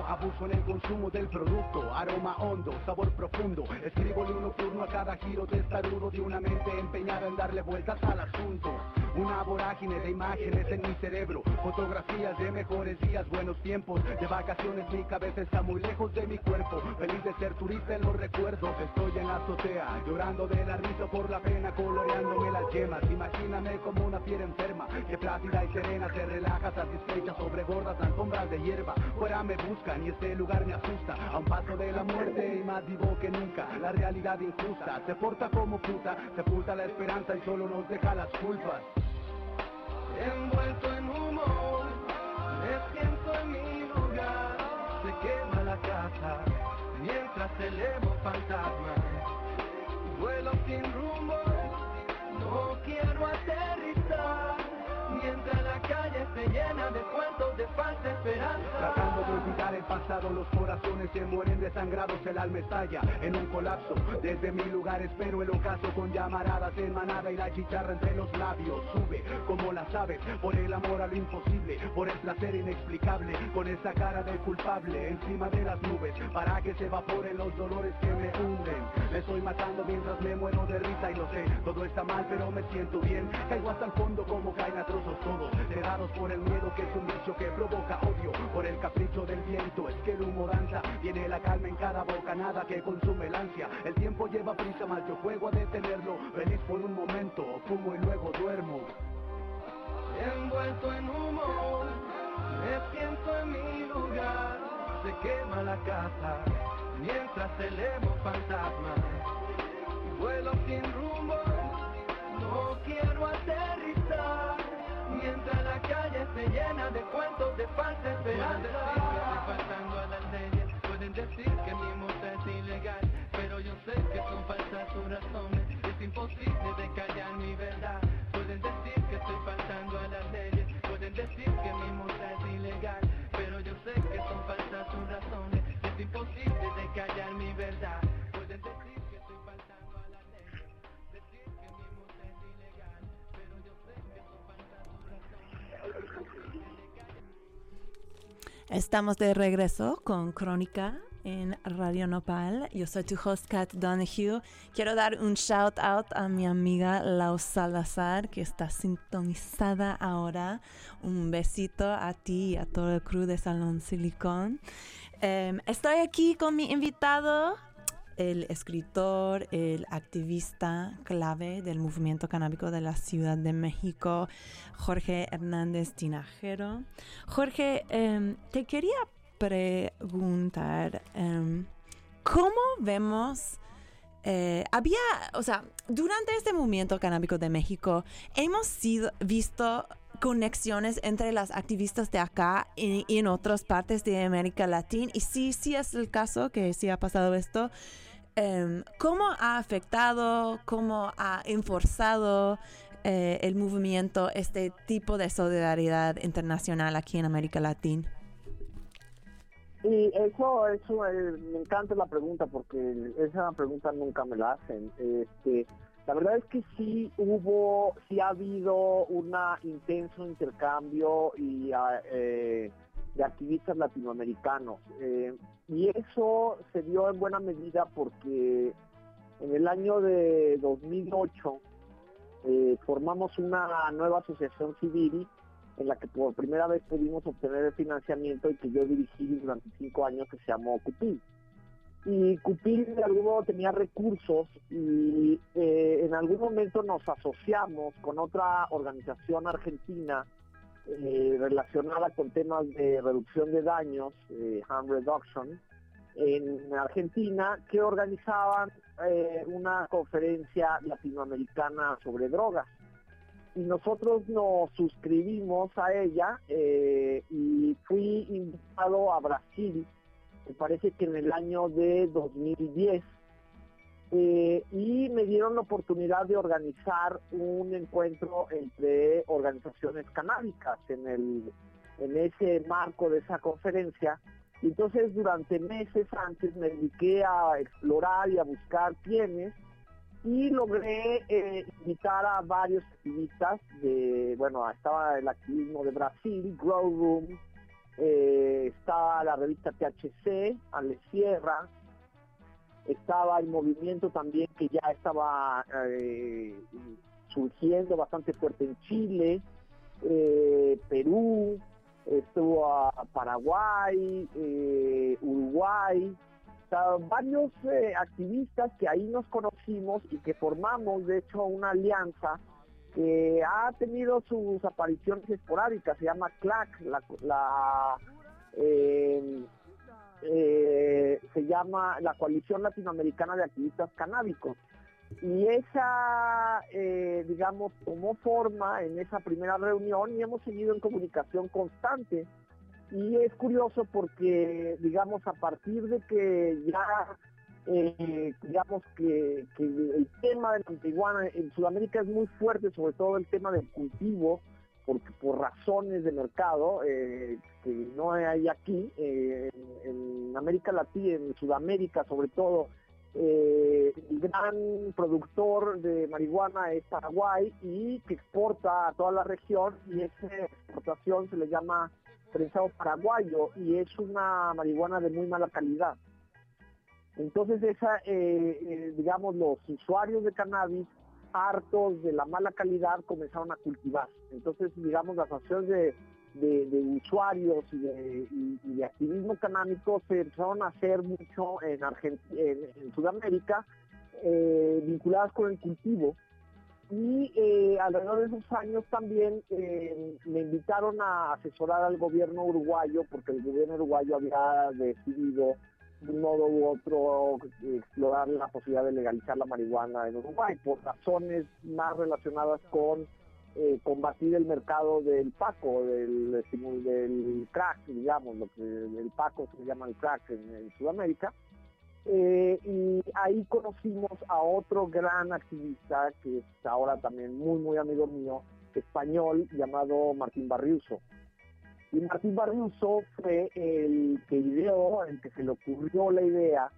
Abuso en el consumo del producto, aroma hondo, sabor profundo. Escribo de un nocturno a cada giro testarudo de una mente empeñada en darle vueltas al asunto. Una vorágine de imágenes en mi cerebro, fotografías de mejores días, buenos tiempos, de vacaciones mi cabeza está muy lejos de mi cuerpo, feliz de ser turista en los recuerdos, estoy en la azotea, llorando de la risa por la pena, coloreándome las yemas, imagíname como una fiera enferma, que plácida y serena se relaja satisfecha sobre gordas alfombras de hierba, fuera me buscan y este lugar me asusta, a un paso de la muerte y más vivo que nunca, la realidad injusta, se porta como puta, sepulta la esperanza y solo nos deja las culpas. Envuelto en humo, me siento en mi lugar, se quema la casa, mientras elevo fantasmas, vuelo sin rumbo, no quiero aterrizar, mientras la calle se llena de cuentos de falsa esperanza. Tratando de olvidar el pasado, los corazones se mueren desangrados, el alma estalla en un colapso. Desde mi lugar espero el ocaso con llamaradas en manada y la chicharra entre los labios. Sube como las aves, por el amor a lo imposible, por el placer inexplicable, con esa cara de culpable encima de las nubes, para que se evaporen los dolores que me hunden. Me estoy matando mientras me muero de risa y lo sé, todo está mal pero me siento bien. Caigo hasta el fondo como caen a trozos todos, cegados por el miedo que es un bicho que provoca odio, por el capricho del viento, es que el humo danza, viene la calma en cada boca, nada que consume el ansia. El tiempo lleva prisa, más yo juego a detenerlo, feliz por un momento, fumo y luego duermo. Envuelto en humo, me siento en mi lugar. Se quema la casa mientras elevo fantasmas. Vuelo sin rumbo, no quiero aterrizar. Mientras la calle se llena de cuentos de falsa esperanza. Faltando a las Estamos de regreso con Crónica en Radio Nopal. Yo soy tu host, Kat Donahue. Quiero dar un shout out a mi amiga Lau Salazar, que está sintonizada ahora. Un besito a ti y a todo el crew de Salón Silicón. Em, estoy aquí con mi invitado, el escritor, el activista clave del movimiento canábico de la Ciudad de México, Jorge Hernández Tinajero. Jorge, em, te quería preguntar, em, ¿cómo vemos... eh, había, o sea, durante este movimiento canábico de México, hemos sido, visto conexiones entre las activistas de acá y, y en otras partes de América Latina. Y sí, sí es el caso que sí ha pasado esto. Em, ¿Cómo ha afectado, cómo ha enforzado eh, el movimiento este tipo de solidaridad internacional aquí en América Latina? Y eso, eso eh, me encanta la pregunta porque esa pregunta nunca me la hacen. Este, la verdad es que sí hubo, sí ha habido un intenso intercambio y ah, eh, de activistas latinoamericanos. Eh, y eso se dio en buena medida porque en el año de 2008 eh, formamos una nueva asociación civil en la que por primera vez pudimos obtener el financiamiento y que yo dirigí durante cinco años que se llamó Cupil. Y Cupil de algún modo tenía recursos y eh, en algún momento nos asociamos con otra organización argentina eh, relacionada con temas de reducción de daños, eh, harm reduction, en Argentina, que organizaban eh, una conferencia latinoamericana sobre drogas. Y nosotros nos suscribimos a ella y fui invitado a Brasil, me parece que en el año de 2010, eh, y me dieron la oportunidad de organizar un encuentro entre organizaciones canábicas en, el, en ese marco de esa conferencia. Entonces durante meses antes me dediqué a explorar y a buscar quiénes y logré eh, invitar a varios activistas de, bueno, estaba el activismo de Brasil, Grow Room, eh, estaba la revista THC, Ale Sierra, estaba el movimiento también que ya estaba eh, surgiendo bastante fuerte en Chile, eh, Perú, estuvo a Paraguay, eh, Uruguay, varios activistas que ahí nos conocimos y que formamos, de hecho, una alianza que ha tenido sus apariciones esporádicas, se llama CLAC, la, la eh, se llama la Coalición Latinoamericana de Activistas Canábicos. Y esa, eh, digamos, tomó forma en esa primera reunión y hemos seguido en comunicación constante. Y es curioso porque, digamos, a partir de que ya, eh, digamos, que, que el tema de la marihuana en Sudamérica es muy fuerte, sobre todo el tema del cultivo, porque por razones de mercado eh, que no hay aquí, eh, en, América Latina, en Sudamérica sobre todo, eh, el gran productor de marihuana es Paraguay y que exporta a toda la región y esa exportación se le llama prensado paraguayo y es una marihuana de muy mala calidad. Entonces, esa, digamos, los usuarios de cannabis hartos de la mala calidad comenzaron a cultivar. Entonces, digamos, las asociaciones de, usuarios y de, activismo canábico se empezaron a hacer mucho en, Argent en, en Sudamérica, eh, vinculadas con el cultivo. Y eh, alrededor de esos años también eh, me invitaron a asesorar al gobierno uruguayo, porque el gobierno uruguayo había decidido de un modo u otro explorar la posibilidad de legalizar la marihuana en Uruguay, por razones más relacionadas con eh, combatir el mercado del paco, del, crack, digamos, lo que el paco se llama el crack en, en Sudamérica. Eh, y ahí conocimos a otro gran activista que es ahora también muy, muy amigo mío, español, llamado Martín Barriuso. Y Martín Barriuso fue el que ideó, el que se le ocurrió la idea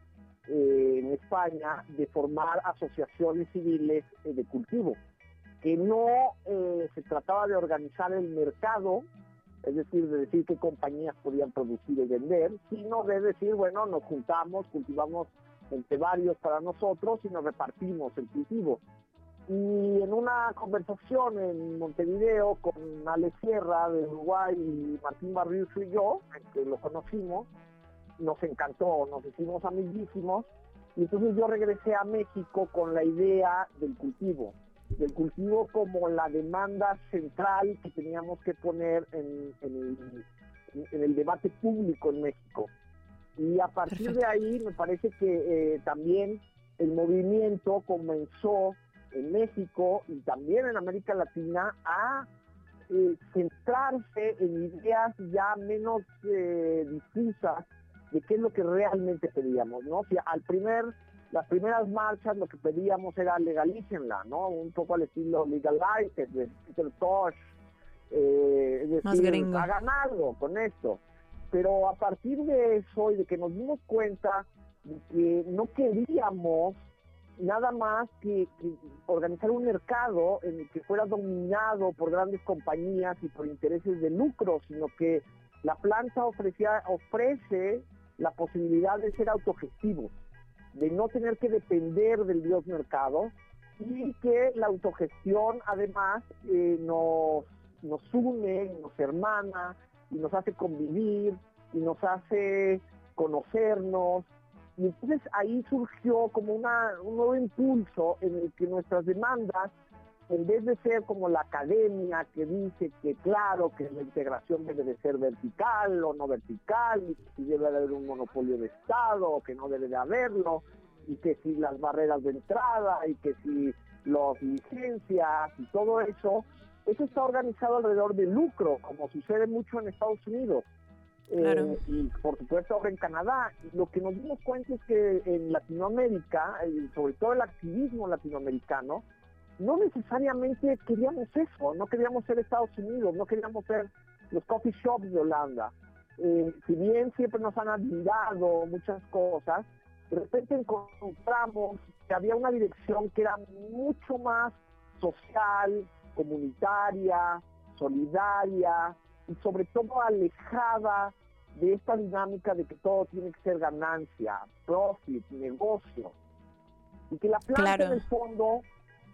eh, en España de formar asociaciones civiles eh, de cultivo, que no eh, se trataba de organizar el mercado, es decir, de decir qué compañías podían producir y vender, sino de decir, bueno, nos juntamos, cultivamos entre varios para nosotros y nos repartimos el cultivo. Y en una conversación en Montevideo con Ale Sierra de Uruguay y Martín Barriuso y yo, en que lo conocimos, nos encantó, nos hicimos amiguísimos, y entonces yo regresé a México con la idea del cultivo, del cultivo como la demanda central que teníamos que poner en, en, el, en el, debate público en México. Y a partir Perfecto. de ahí me parece que eh, también el movimiento comenzó en México y también en América Latina a eh, centrarse en ideas ya menos eh, difusas de qué es lo que realmente pedíamos, ¿no? O sea, al primer las primeras marchas lo que pedíamos era legalícenla, ¿no? Un poco al estilo legalize de Peter Tosh, eh, es decir, Más gringo. hagan algo con esto. Pero a partir de eso y de que nos dimos cuenta de que no queríamos nada más que, organizar un mercado en el que fuera dominado por grandes compañías y por intereses de lucro, sino que la planta ofrece la posibilidad de ser autogestivos de no tener que depender del dios mercado y que la autogestión además eh, nos, nos une, nos hermana y nos hace convivir y nos hace conocernos. Y entonces ahí surgió como una, un nuevo impulso en el que nuestras demandas, en vez de ser como la academia que dice que claro que la integración debe de ser vertical o no vertical, y que si debe de haber un monopolio de Estado o que no debe de haberlo, y que si las barreras de entrada y que si las licencias y todo eso, eso está organizado alrededor del lucro, como sucede mucho en Estados Unidos. Eh, y por supuesto ahora en Canadá. Lo que nos dimos cuenta es que en Latinoamérica, y sobre todo el activismo latinoamericano, no necesariamente queríamos eso, no queríamos ser Estados Unidos, no queríamos ser los coffee shops de Holanda. Eh, si bien siempre nos han admirado muchas cosas, de repente encontramos que había una dirección que era mucho más social, comunitaria, solidaria y sobre todo alejada de esta dinámica de que todo tiene que ser ganancia, profit, negocio. Y que la planta claro. en el fondo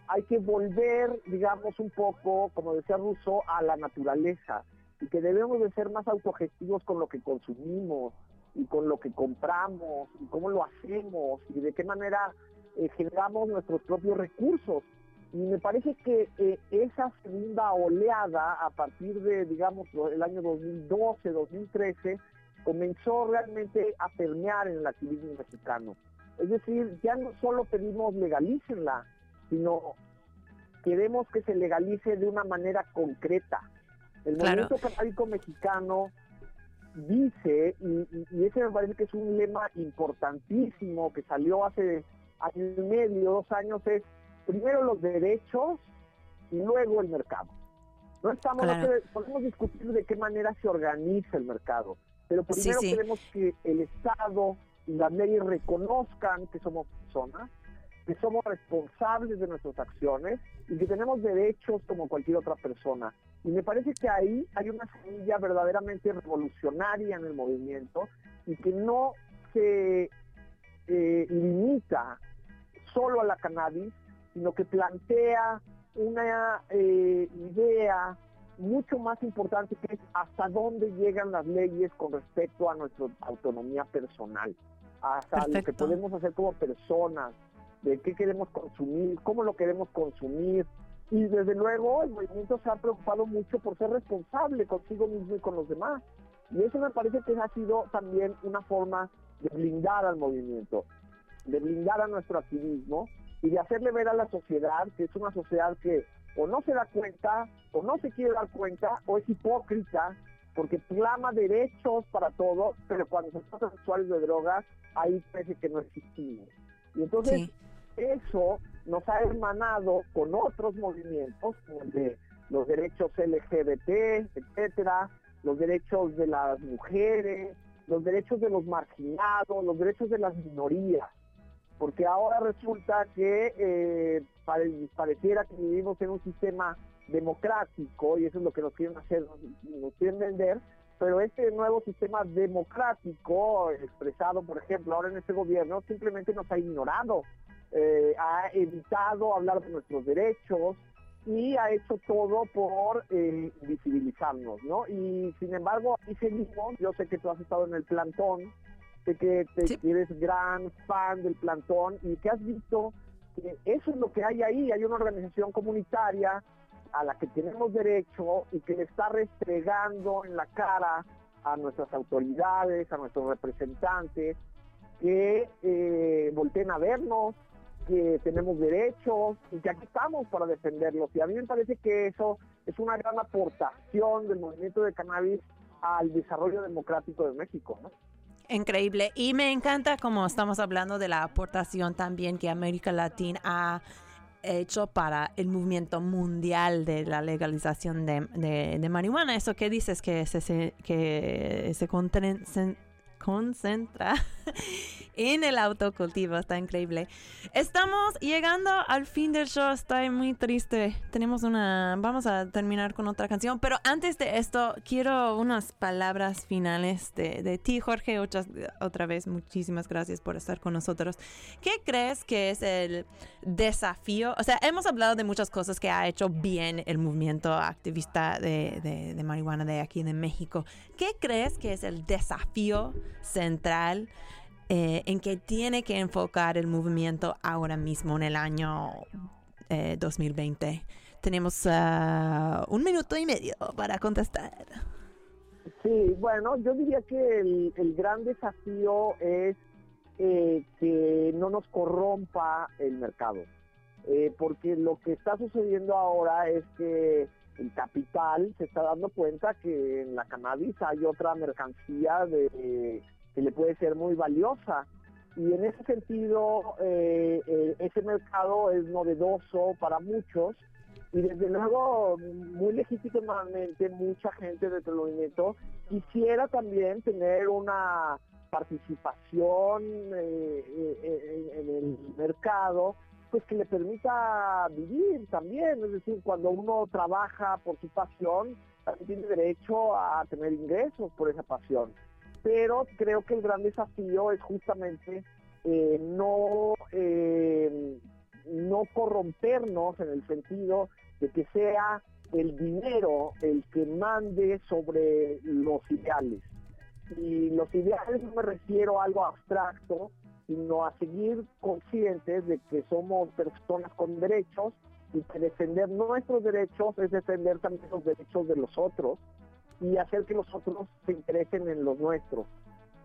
hay que volver, digamos, un poco, como decía Rousseau, a la naturaleza. Y que debemos de ser más autogestivos con lo que consumimos, y con lo que compramos y cómo lo hacemos y de qué manera eh, generamos nuestros propios recursos. Y me parece que eh, esa segunda oleada a partir de, digamos, el año 2012, 2013, comenzó realmente a permear en el activismo mexicano. Es decir, ya no solo pedimos legalícenla, sino queremos que se legalice de una manera concreta. El Claro. movimiento canábico mexicano dice, y, y, ese me parece que es un lema importantísimo que salió hace año y medio, dos años, es primero los derechos y luego el mercado. No estamos, podemos discutir de qué manera se organiza el mercado, pero primero queremos que el Estado y las leyes reconozcan que somos personas, que somos responsables de nuestras acciones y que tenemos derechos como cualquier otra persona. Y me parece que ahí hay una semilla verdaderamente revolucionaria en el movimiento y que no se eh, limita solo a la cannabis, sino que plantea una eh, idea mucho más importante que es hasta dónde llegan las leyes con respecto a nuestra autonomía personal, hasta lo que podemos hacer como personas, de qué queremos consumir, cómo lo queremos consumir. Y desde luego el movimiento se ha preocupado mucho por ser responsable consigo mismo y con los demás. Y eso me parece que ha sido también una forma de blindar al movimiento, de blindar a nuestro activismo y de hacerle ver a la sociedad que es una sociedad que o no se da cuenta, o no se quiere dar cuenta, o es hipócrita, porque clama derechos para todos, pero cuando se trata de usuarios de drogas, ahí parece que no existimos. Y entonces eso nos ha hermanado con otros movimientos, como el de los derechos LGBT, etcétera, los derechos de las mujeres, los derechos de los marginados, los derechos de las minorías. Porque ahora resulta que eh, pareciera que vivimos en un sistema democrático, y eso es lo que nos quieren hacer, nos quieren vender, pero este nuevo sistema democrático, expresado, por ejemplo, ahora en este gobierno, simplemente nos ha ignorado, eh, ha evitado hablar de nuestros derechos y ha hecho todo por eh, visibilizarnos, ¿no? Y sin embargo, ahí seguimos, yo sé que tú has estado en el plantón, sé que te, eres gran fan del plantón y que has visto que eso es lo que hay ahí, hay una organización comunitaria a la que tenemos derecho y que le está restregando en la cara a nuestras autoridades, a nuestros representantes, que eh, volteen a vernos, que tenemos derechos y que aquí estamos para defenderlos. Y a mí me parece que eso es una gran aportación del movimiento de cannabis al desarrollo democrático de México. Increíble. Y me encanta como estamos hablando de la aportación también que América Latina ha hecho para el movimiento mundial de la legalización de, marihuana. Eso que dices que se, que se concentra en el autocultivo. Está increíble. Estamos llegando al fin del show. Estoy muy triste. Tenemos una... Vamos a terminar con otra canción. Pero antes de esto, quiero unas palabras finales de, de ti, Jorge. Otra, otra vez, muchísimas gracias por estar con nosotros. ¿Qué crees que es el desafío? O sea, hemos hablado de muchas cosas que ha hecho bien el movimiento activista de, de, marihuana de aquí de México. ¿Qué crees que es el desafío central? Eh, en que tiene que enfocar el movimiento ahora mismo en el año 2020. Eh, Tenemos ah, un minuto y medio para contestar. Sí, bueno, yo diría que el, gran desafío es eh, que no nos corrompa el mercado. porque lo que está sucediendo ahora es que el capital se está dando cuenta que en la cannabis hay otra mercancía de que le puede ser muy valiosa. Y en ese sentido, eh, eh, ese mercado es novedoso para muchos y desde luego muy legítimamente mucha gente del movimiento quisiera también tener una participación eh, en el mercado pues que le permita vivir también, es decir, cuando uno trabaja por su pasión, también tiene derecho a tener ingresos por esa pasión. Pero creo que el gran desafío es justamente eh, no, eh, no corrompernos en el sentido de que sea el dinero el que mande sobre los ideales. Y los ideales no me refiero a algo abstracto, sino a seguir conscientes de que somos personas con derechos y que defender nuestros derechos es defender también los derechos de los otros y hacer que los otros se interesen en los nuestros.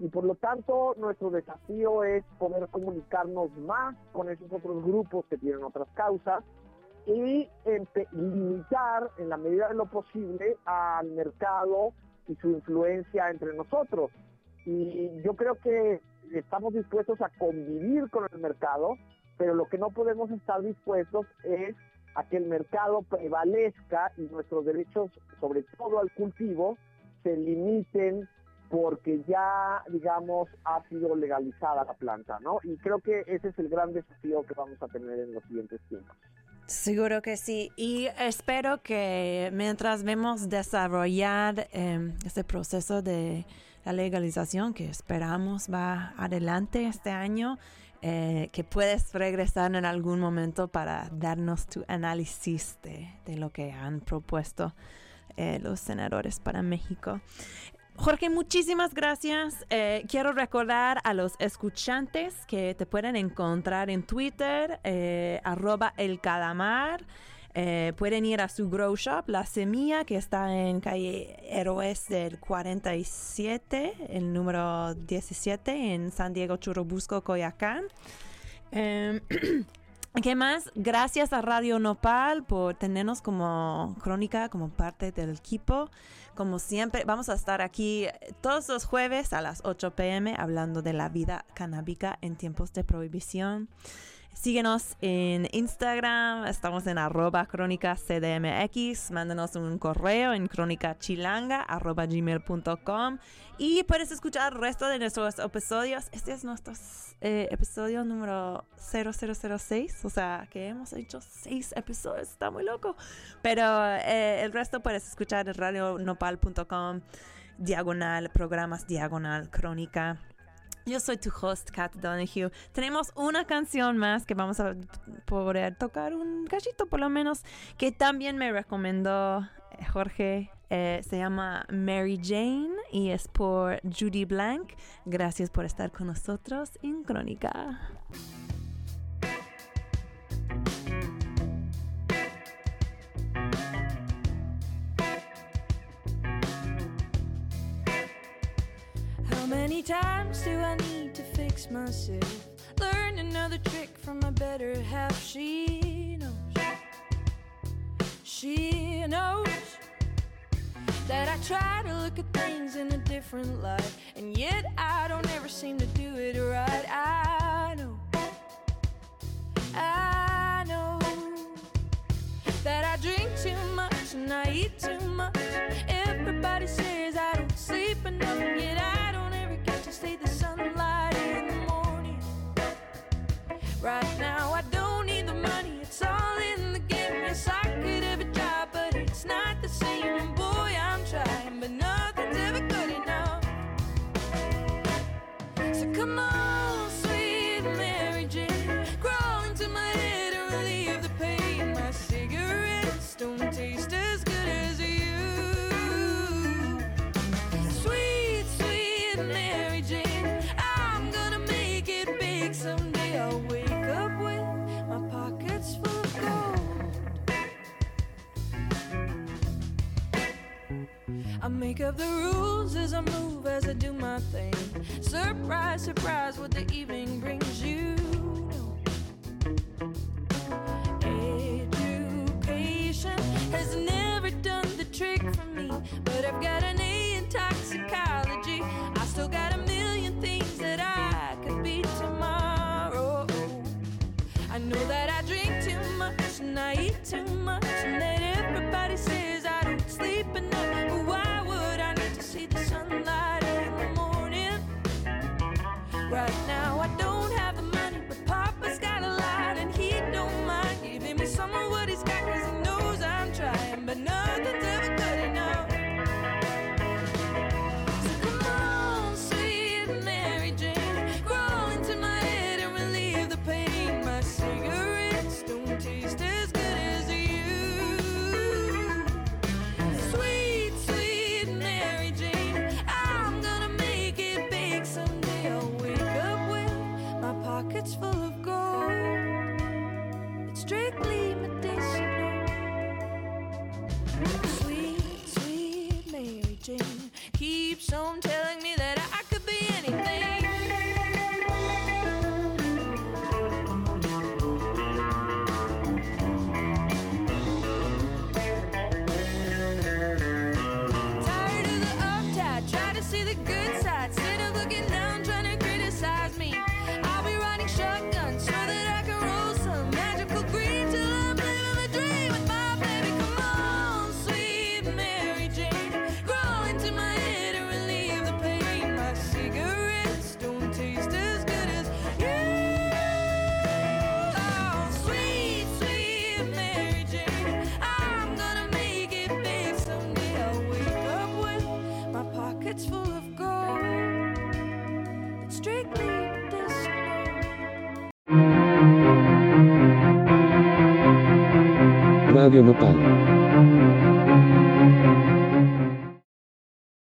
Y por lo tanto, nuestro desafío es poder comunicarnos más con esos otros grupos que tienen otras causas y limitar en la medida de lo posible al mercado y su influencia entre nosotros. Y yo creo que estamos dispuestos a convivir con el mercado, pero lo que no podemos estar dispuestos es a que el mercado prevalezca y nuestros derechos, sobre todo al cultivo, se limiten porque ya, digamos, ha sido legalizada la planta, ¿no? Y creo que ese es el gran desafío que vamos a tener en los siguientes tiempos. Seguro que sí. Y espero que mientras vemos desarrollar eh, este proceso de la legalización que esperamos va adelante este año, eh, que puedes regresar en algún momento para darnos tu análisis de, de lo que han propuesto eh, los senadores para México. Jorge, muchísimas gracias. Eh, quiero recordar a los escuchantes que te pueden encontrar en Twitter, eh, arroba el calamar. Eh, pueden ir a su grow shop, La Semilla, que está en calle Héroes del 47, el número 17, en San Diego, Churubusco, Coyacán. Em, ¿Qué más? Gracias a Radio Nopal por tenernos como crónica, como parte del equipo. Como siempre, vamos a estar aquí todos los jueves a las 8 pm hablando de la vida canábica en tiempos de prohibición. Síguenos en Instagram, estamos en arroba crónica cdmx, mándanos un correo en crónicachilanga y puedes escuchar el resto de nuestros episodios. Este es nuestro eh, episodio número 0006, o sea que hemos hecho seis episodios, está muy loco. Pero eh, el resto puedes escuchar en radionopal.com, diagonal, programas diagonal, crónica. Yo soy tu host, Kat Donahue. Tenemos una canción más que vamos a poder tocar un cachito por lo menos, que también me recomendó eh, Jorge. Eh, se llama Mary Jane y es por Judy Blank. Gracias por estar con nosotros en Crónica. Times do I need to fix myself? Learn another trick from my better half. She knows. She knows that I try to look at things in a different light, and yet I don't ever seem to do it right. I know. I Come on, Up the rules as I move, as I do my thing. Surprise, surprise, what the evening brings you. Education has never done the trick for me, but I've got an A in toxicology. I still got a million things that I could be tomorrow. I know that I drink too much and I eat too much, and that everybody says I don't sleep enough. But why Right Radio Nopal.